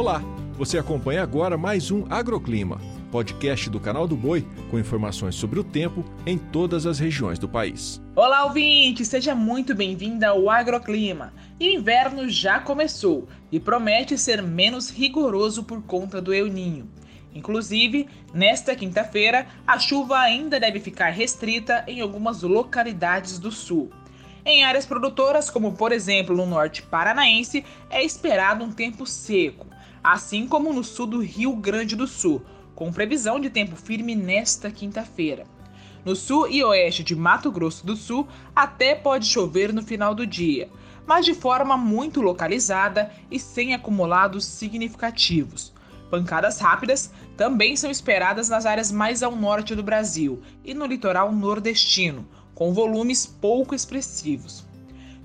Olá, você acompanha agora mais um Agroclima, podcast do canal do Boi com informações sobre o tempo em todas as regiões do país. Olá, ouvinte! Seja muito bem-vinda ao Agroclima. Inverno já começou e promete ser menos rigoroso por conta do El Ninho. Inclusive, nesta quinta-feira, a chuva ainda deve ficar restrita em algumas localidades do sul. Em áreas produtoras, como por exemplo no norte paranaense, é esperado um tempo seco, assim como no sul do Rio Grande do Sul, com previsão de tempo firme nesta quinta-feira. No sul e oeste de Mato Grosso do Sul, até pode chover no final do dia, mas de forma muito localizada e sem acumulados significativos. Pancadas rápidas também são esperadas nas áreas mais ao norte do Brasil e no litoral nordestino, com volumes pouco expressivos.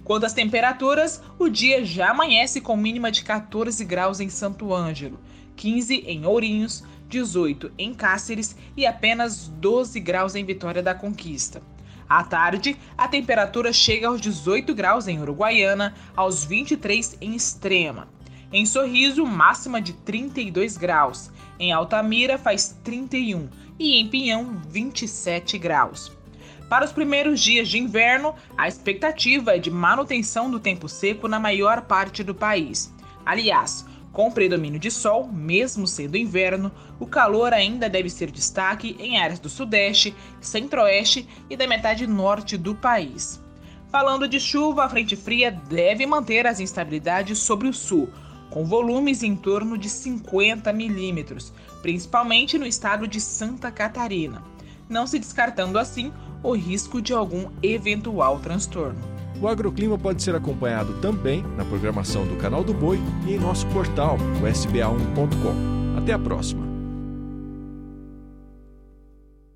Quanto às temperaturas, o dia já amanhece com mínima de 14 graus em Santo Ângelo, 15 em Ourinhos, 18 em Cáceres e apenas 12 graus em Vitória da Conquista. À tarde, a temperatura chega aos 18 graus em Uruguaiana, aos 23 em Extrema. Em Sorriso, máxima de 32 graus. Em Altamira, faz 31 e em Pinhão, 27 graus. Para os primeiros dias de inverno, a expectativa é de manutenção do tempo seco na maior parte do país. Aliás, com predomínio de sol, mesmo sendo inverno, o calor ainda deve ser destaque em áreas do Sudeste, Centro-Oeste e da metade norte do país. Falando de chuva, a frente fria deve manter as instabilidades sobre o sul, com volumes em torno de 50 milímetros, principalmente no estado de Santa Catarina, não se descartando assim o risco de algum eventual transtorno. O agroclima pode ser acompanhado também na programação do Canal do Boi e em nosso portal, o sba1.com. Até a próxima!